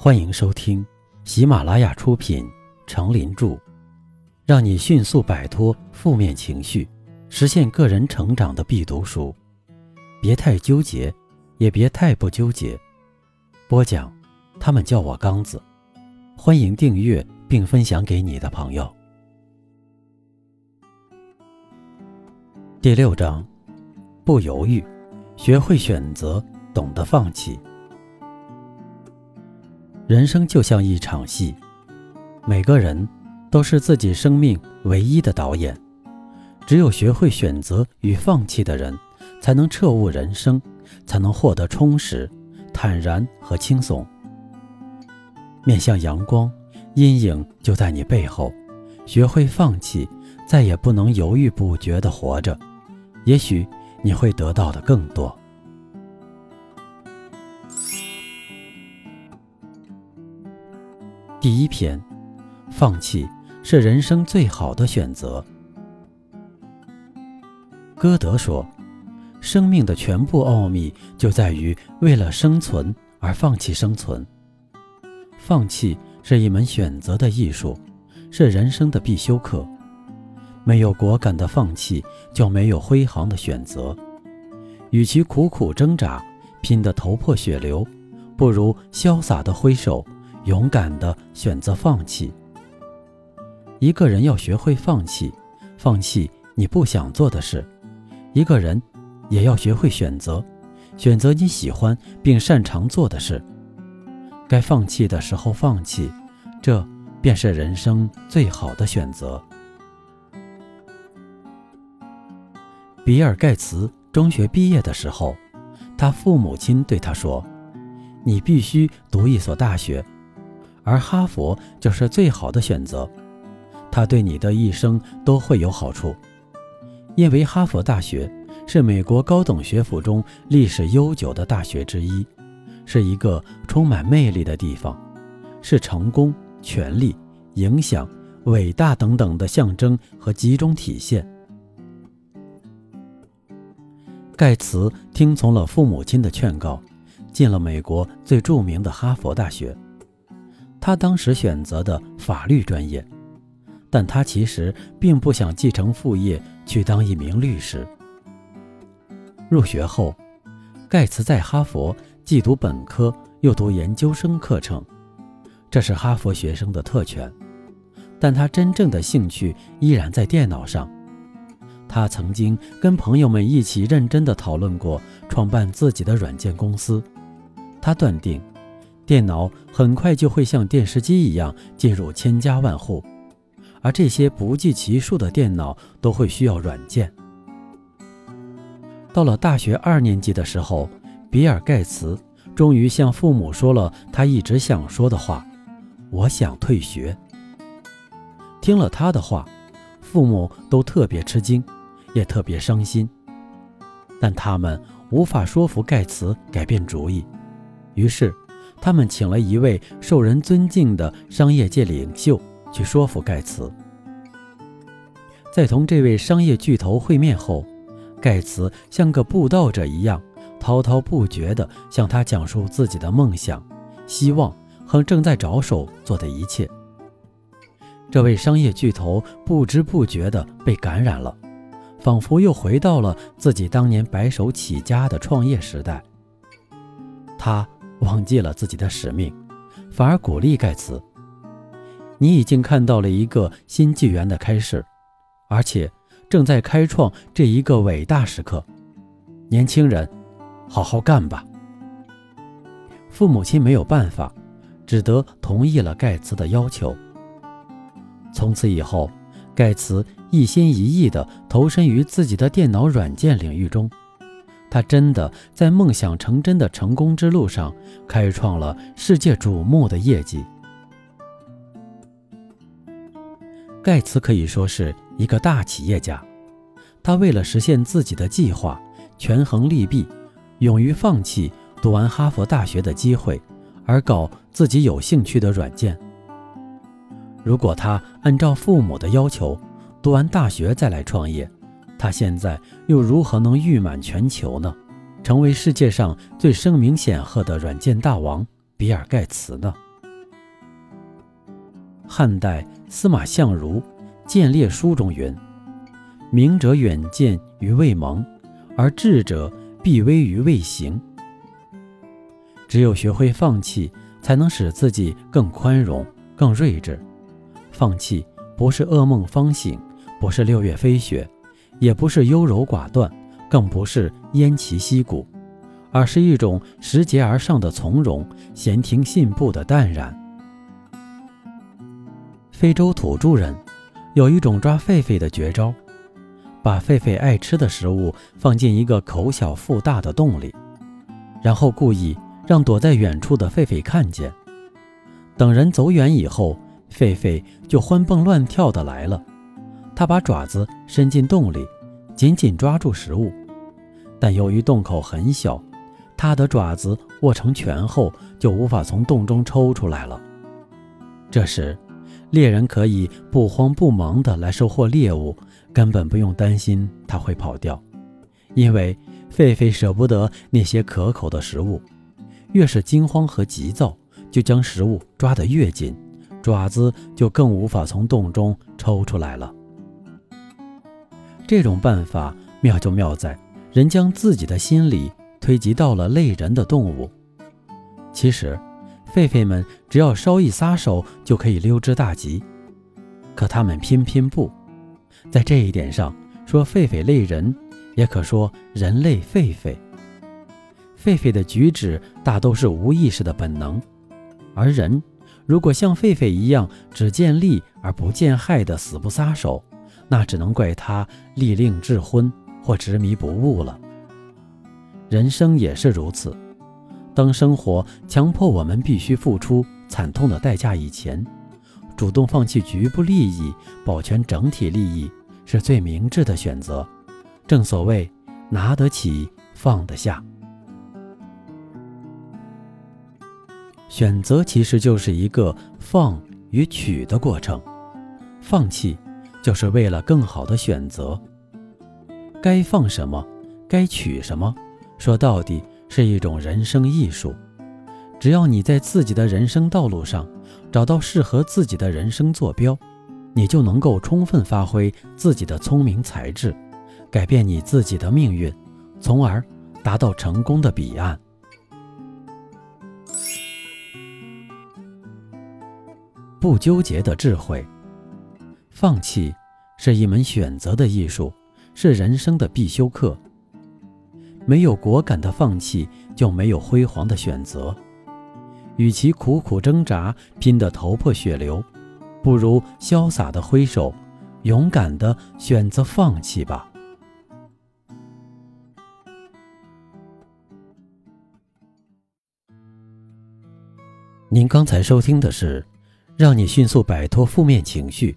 欢迎收听喜马拉雅出品《成林著》，让你迅速摆脱负面情绪，实现个人成长的必读书。别太纠结，也别太不纠结。播讲，他们叫我刚子。欢迎订阅并分享给你的朋友。第六章，不犹豫，学会选择，懂得放弃。人生就像一场戏，每个人都是自己生命唯一的导演。只有学会选择与放弃的人，才能彻悟人生，才能获得充实、坦然和轻松。面向阳光，阴影就在你背后。学会放弃，再也不能犹豫不决地活着，也许你会得到的更多。第一篇，放弃是人生最好的选择。歌德说：“生命的全部奥秘就在于为了生存而放弃生存。放弃是一门选择的艺术，是人生的必修课。没有果敢的放弃，就没有辉煌的选择。与其苦苦挣扎，拼得头破血流，不如潇洒的挥手。”勇敢地选择放弃。一个人要学会放弃，放弃你不想做的事；一个人也要学会选择，选择你喜欢并擅长做的事。该放弃的时候放弃，这便是人生最好的选择。比尔·盖茨中学毕业的时候，他父母亲对他说：“你必须读一所大学。”而哈佛就是最好的选择，它对你的一生都会有好处，因为哈佛大学是美国高等学府中历史悠久的大学之一，是一个充满魅力的地方，是成功、权力、影响、伟大等等的象征和集中体现。盖茨听从了父母亲的劝告，进了美国最著名的哈佛大学。他当时选择的法律专业，但他其实并不想继承父业去当一名律师。入学后，盖茨在哈佛既读本科又读研究生课程，这是哈佛学生的特权。但他真正的兴趣依然在电脑上。他曾经跟朋友们一起认真地讨论过创办自己的软件公司。他断定。电脑很快就会像电视机一样进入千家万户，而这些不计其数的电脑都会需要软件。到了大学二年级的时候，比尔·盖茨终于向父母说了他一直想说的话：“我想退学。”听了他的话，父母都特别吃惊，也特别伤心，但他们无法说服盖茨改变主意，于是。他们请了一位受人尊敬的商业界领袖去说服盖茨。在同这位商业巨头会面后，盖茨像个布道者一样，滔滔不绝地向他讲述自己的梦想、希望和正在着手做的一切。这位商业巨头不知不觉地被感染了，仿佛又回到了自己当年白手起家的创业时代。他。忘记了自己的使命，反而鼓励盖茨：“你已经看到了一个新纪元的开始，而且正在开创这一个伟大时刻。年轻人，好好干吧。”父母亲没有办法，只得同意了盖茨的要求。从此以后，盖茨一心一意地投身于自己的电脑软件领域中。他真的在梦想成真的成功之路上开创了世界瞩目的业绩。盖茨可以说是一个大企业家，他为了实现自己的计划，权衡利弊，勇于放弃读完哈佛大学的机会，而搞自己有兴趣的软件。如果他按照父母的要求，读完大学再来创业，他现在又如何能誉满全球呢？成为世界上最声名显赫的软件大王比尔·盖茨呢？汉代司马相如《谏列书》中云：“明者远见于未萌，而智者必危于未形。”只有学会放弃，才能使自己更宽容、更睿智。放弃不是噩梦方醒，不是六月飞雪，也不是优柔寡断，更不是偃旗息鼓，而是一种拾节而上的从容，闲庭信步的淡然。非洲土著人有一种抓狒狒的绝招，把狒狒爱吃的食物放进一个口小腹大的洞里，然后故意让躲在远处的狒狒看见。等人走远以后，狒狒就欢蹦乱跳的来了。他把爪子伸进洞里，紧紧抓住食物，但由于洞口很小，他的爪子握成拳后就无法从洞中抽出来了。这时，猎人可以不慌不忙地来收获猎物，根本不用担心它会跑掉，因为狒狒舍不得那些可口的食物，越是惊慌和急躁，就将食物抓得越紧，爪子就更无法从洞中抽出来了。这种办法妙就妙在，人将自己的心理推及到了类人的动物，其实。狒狒们只要稍一撒手就可以溜之大吉，可他们偏偏不在这一点上说狒狒类人，也可说人类狒狒。狒狒的举止大都是无意识的本能，而人如果像狒狒一样只见利而不见害的死不撒手，那只能怪他利令智昏或执迷不悟了。人生也是如此。当生活强迫我们必须付出惨痛的代价以前，主动放弃局部利益，保全整体利益，是最明智的选择。正所谓拿得起，放得下。选择其实就是一个放与取的过程，放弃就是为了更好的选择。该放什么，该取什么，说到底。是一种人生艺术，只要你在自己的人生道路上找到适合自己的人生坐标，你就能够充分发挥自己的聪明才智，改变你自己的命运，从而达到成功的彼岸。不纠结的智慧，放弃是一门选择的艺术，是人生的必修课。没有果敢的放弃，就没有辉煌的选择。与其苦苦挣扎，拼得头破血流，不如潇洒的挥手，勇敢的选择放弃吧。您刚才收听的是，让你迅速摆脱负面情绪，